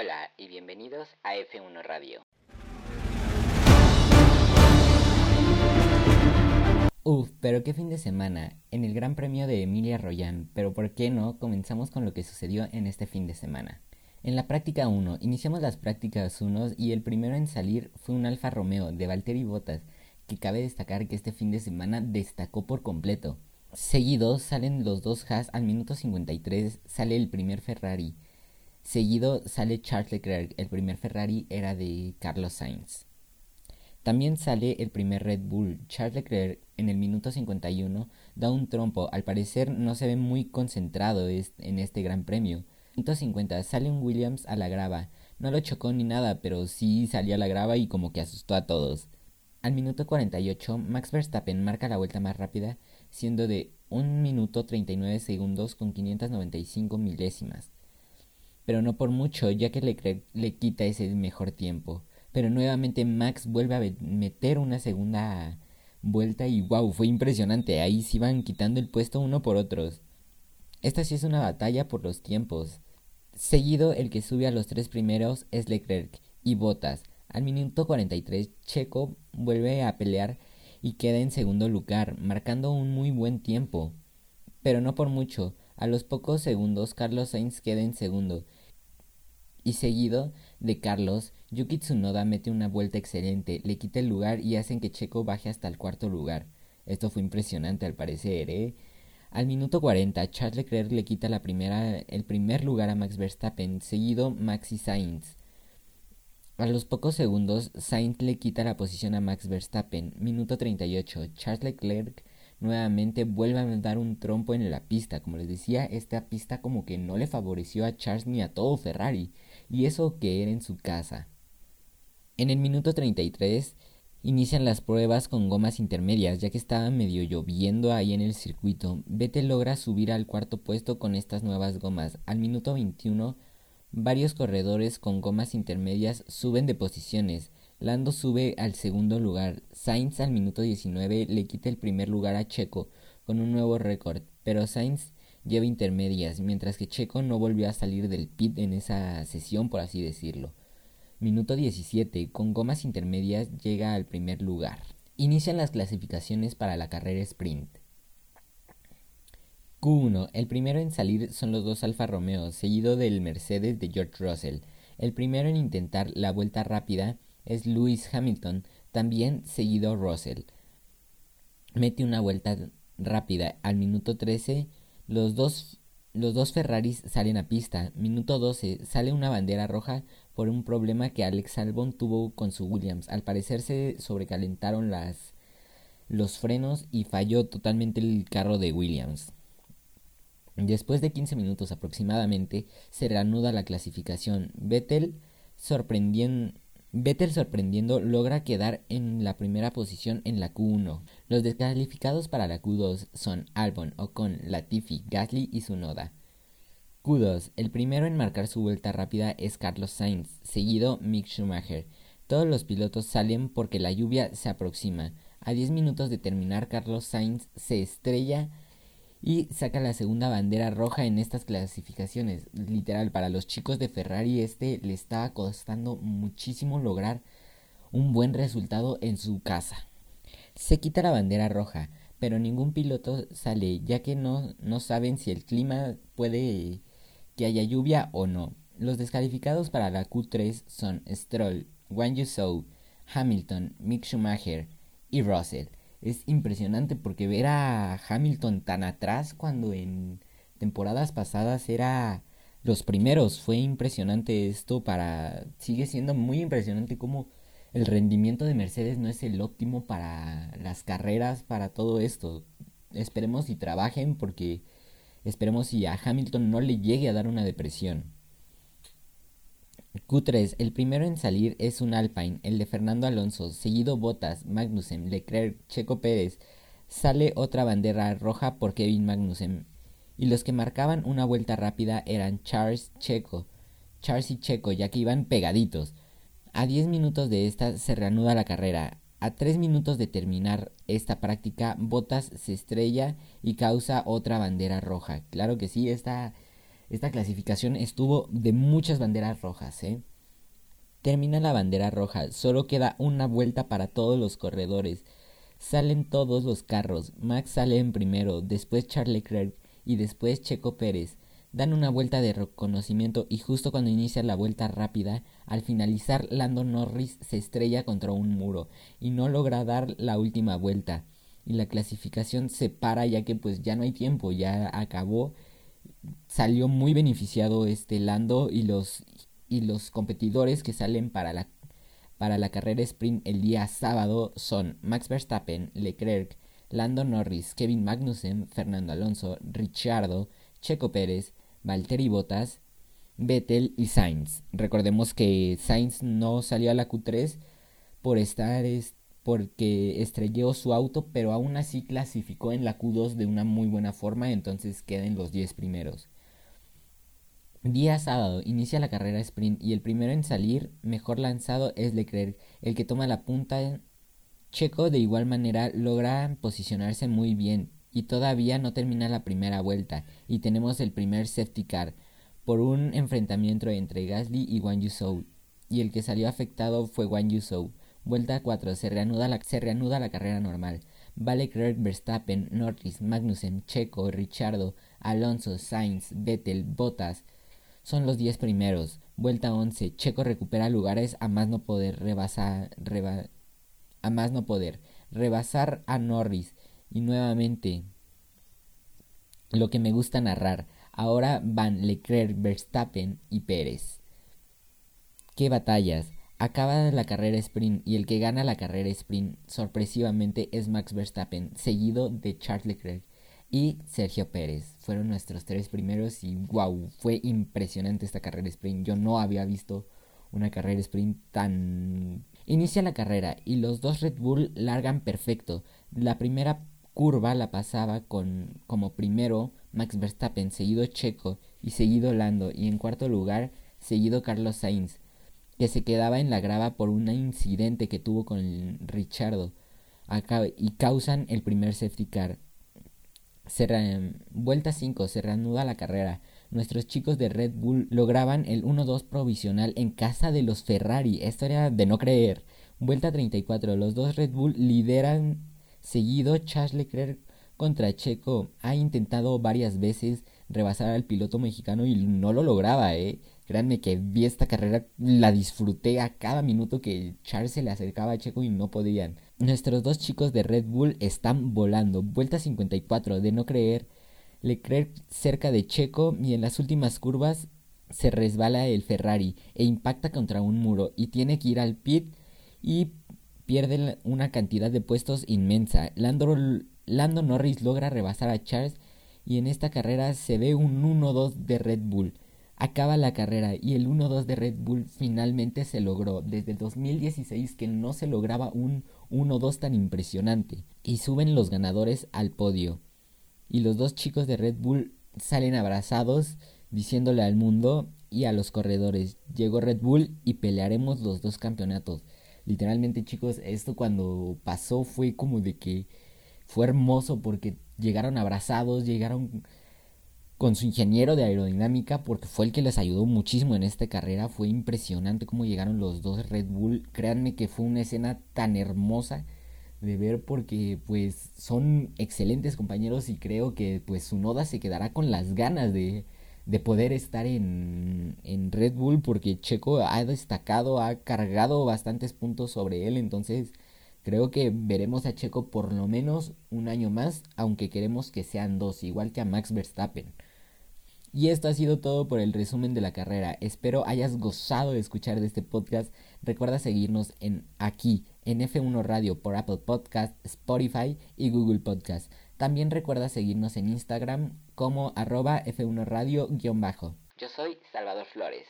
Hola y bienvenidos a F1 Radio. Uf, pero qué fin de semana, en el Gran Premio de Emilia Royan, pero ¿por qué no? Comenzamos con lo que sucedió en este fin de semana. En la práctica 1, iniciamos las prácticas 1 y el primero en salir fue un Alfa Romeo de Valtteri Bottas, que cabe destacar que este fin de semana destacó por completo. Seguido salen los dos Haas al minuto 53, sale el primer Ferrari. Seguido sale Charles Leclerc, el primer Ferrari era de Carlos Sainz. También sale el primer Red Bull. Charles Leclerc en el minuto 51 da un trompo. Al parecer no se ve muy concentrado en este gran premio. Minuto 50 sale un Williams a la grava. No lo chocó ni nada, pero sí salió a la grava y como que asustó a todos. Al minuto 48, Max Verstappen marca la vuelta más rápida, siendo de 1 minuto 39 segundos con 595 milésimas. Pero no por mucho, ya que Leclerc le quita ese mejor tiempo. Pero nuevamente Max vuelve a meter una segunda vuelta y wow, fue impresionante. Ahí se iban quitando el puesto uno por otros. Esta sí es una batalla por los tiempos. Seguido, el que sube a los tres primeros es Leclerc y Bottas. Al minuto 43, Checo vuelve a pelear y queda en segundo lugar, marcando un muy buen tiempo. Pero no por mucho. A los pocos segundos, Carlos Sainz queda en segundo. Y seguido de Carlos, Yuki Tsunoda mete una vuelta excelente, le quita el lugar y hacen que Checo baje hasta el cuarto lugar. Esto fue impresionante al parecer, ¿eh? Al minuto 40, Charles Leclerc le quita la primera, el primer lugar a Max Verstappen, seguido Maxi Sainz. A los pocos segundos, Sainz le quita la posición a Max Verstappen. Minuto 38, Charles Leclerc nuevamente vuelve a dar un trompo en la pista. Como les decía, esta pista como que no le favoreció a Charles ni a todo Ferrari, y eso que era en su casa. En el minuto 33 inician las pruebas con gomas intermedias, ya que estaba medio lloviendo ahí en el circuito. Vettel logra subir al cuarto puesto con estas nuevas gomas. Al minuto 21, varios corredores con gomas intermedias suben de posiciones. Lando sube al segundo lugar. Sainz al minuto 19 le quita el primer lugar a Checo con un nuevo récord, pero Sainz lleva intermedias, mientras que Checo no volvió a salir del pit en esa sesión, por así decirlo. Minuto 17, con gomas intermedias llega al primer lugar. Inician las clasificaciones para la carrera sprint. Q1. El primero en salir son los dos Alfa Romeo, seguido del Mercedes de George Russell. El primero en intentar la vuelta rápida es Lewis Hamilton, también seguido Russell. Mete una vuelta rápida al minuto 13. Los dos, los dos Ferraris salen a pista. Minuto 12 sale una bandera roja por un problema que Alex Albon tuvo con su Williams. Al parecer se sobrecalentaron las, los frenos y falló totalmente el carro de Williams. Después de 15 minutos aproximadamente se reanuda la clasificación. Vettel, Vettel sorprendiendo logra quedar en la primera posición en la Q1. Los descalificados para la Q2 son Albon, Ocon, Latifi, Gasly y Tsunoda. Q2. El primero en marcar su vuelta rápida es Carlos Sainz, seguido Mick Schumacher. Todos los pilotos salen porque la lluvia se aproxima. A 10 minutos de terminar, Carlos Sainz se estrella y saca la segunda bandera roja en estas clasificaciones. Literal, para los chicos de Ferrari este le estaba costando muchísimo lograr un buen resultado en su casa. Se quita la bandera roja, pero ningún piloto sale ya que no, no saben si el clima puede que haya lluvia o no. Los descalificados para la Q3 son Stroll, Wang Yusou, Hamilton, Mick Schumacher y Russell. Es impresionante porque ver a Hamilton tan atrás cuando en temporadas pasadas era los primeros. Fue impresionante esto para... Sigue siendo muy impresionante como el rendimiento de Mercedes no es el óptimo para las carreras, para todo esto. Esperemos y trabajen porque Esperemos si a Hamilton no le llegue a dar una depresión. Q3. El primero en salir es un Alpine, el de Fernando Alonso, seguido Bottas, Magnussen, Leclerc, Checo Pérez. Sale otra bandera roja por Kevin Magnussen. Y los que marcaban una vuelta rápida eran Charles Checo, Charles y Checo, ya que iban pegaditos. A 10 minutos de esta se reanuda la carrera. A tres minutos de terminar esta práctica, Botas se estrella y causa otra bandera roja. Claro que sí, esta, Esta clasificación estuvo de muchas banderas rojas, ¿eh? Termina la bandera roja, solo queda una vuelta para todos los corredores. Salen todos los carros, Max sale en primero, después Charles Leclerc y después Checo Pérez. Dan una vuelta de reconocimiento y justo cuando inicia la vuelta rápida, al finalizar Lando Norris se estrella contra un muro y no logra dar la última vuelta. Y la clasificación se para ya que pues ya no hay tiempo, ya acabó. Salió muy beneficiado este Lando y los y los competidores que salen para la para la carrera sprint el día sábado son Max Verstappen, Leclerc, Lando Norris, Kevin Magnussen, Fernando Alonso, Ricciardo, Checo Pérez, Valtteri Bottas, Vettel y Sainz. Recordemos que Sainz no salió a la Q3 por estar porque estrelló su auto, pero aún así clasificó en la Q2 de una muy buena forma, entonces queda en los 10 primeros. Día sábado inicia la carrera sprint y el primero en salir, mejor lanzado, es Leclerc, el que toma la punta. Checo de igual manera logra posicionarse muy bien y todavía no termina la primera vuelta y tenemos el primer safety car por un enfrentamiento entre Gasly y Wang Yusou y el que salió afectado fue Wang Yusou. Vuelta 4 se reanuda la, se reanuda la carrera normal. Va Leclerc, Verstappen, Norris, Magnussen, Checo, Richardo, Alonso, Sainz, Vettel, Bottas, son los 10 primeros. Vuelta 11. Checo recupera lugares a más no poder rebasar, a más no poder. Rebasar a Norris. Y nuevamente, lo que me gusta narrar. Ahora van Leclerc, Verstappen y Pérez. ¡Qué batallas! Acaba la carrera sprint y el que gana la carrera sprint sorpresivamente es Max Verstappen, seguido de Charles Leclerc y Sergio Pérez. Fueron nuestros tres primeros y wow, fue impresionante esta carrera sprint. Yo no había visto una carrera sprint tan... Inicia la carrera y los dos Red Bull largan perfecto. La primera curva la pasaba con como primero Max Verstappen, seguido Checo y seguido Lando y en cuarto lugar seguido Carlos Sainz, que se quedaba en la grava por un incidente que tuvo con Richardo y causan el primer safety car. Vuelta 5, se reanuda la carrera. Nuestros chicos de Red Bull lograban el 1-2 provisional en casa de los Ferrari. Esto era de no creer. Vuelta 34, los dos Red Bull lideran seguido. Charles Leclerc contra Checo ha intentado varias veces rebasar al piloto mexicano y no lo lograba, eh. Créanme que vi esta carrera, la disfruté a cada minuto que Charles se le acercaba a Checo y no podían. Nuestros dos chicos de Red Bull están volando. Vuelta 54, de no creer. Leclerc cerca de Checo y en las últimas curvas se resbala el Ferrari e impacta contra un muro y tiene que ir al pit y pierde una cantidad de puestos inmensa. Lando, Lando Norris logra rebasar a Charles y en esta carrera se ve un 1-2 de Red Bull. Acaba la carrera y el 1-2 de Red Bull finalmente se logró. Desde el 2016 que no se lograba un 1-2 tan impresionante. Y suben los ganadores al podio. Y los dos chicos de Red Bull salen abrazados diciéndole al mundo y a los corredores, llegó Red Bull y pelearemos los dos campeonatos. Literalmente chicos, esto cuando pasó fue como de que fue hermoso porque llegaron abrazados, llegaron con su ingeniero de aerodinámica porque fue el que les ayudó muchísimo en esta carrera. Fue impresionante cómo llegaron los dos Red Bull. Créanme que fue una escena tan hermosa de ver porque pues son excelentes compañeros y creo que pues su noda se quedará con las ganas de, de poder estar en, en Red Bull porque Checo ha destacado, ha cargado bastantes puntos sobre él. Entonces creo que veremos a Checo por lo menos un año más, aunque queremos que sean dos, igual que a Max Verstappen. Y esto ha sido todo por el resumen de la carrera. Espero hayas gozado de escuchar de este podcast. Recuerda seguirnos en aquí, en F1 Radio por Apple Podcast, Spotify y Google Podcast. También recuerda seguirnos en Instagram como arroba F1 Radio-bajo. Yo soy Salvador Flores.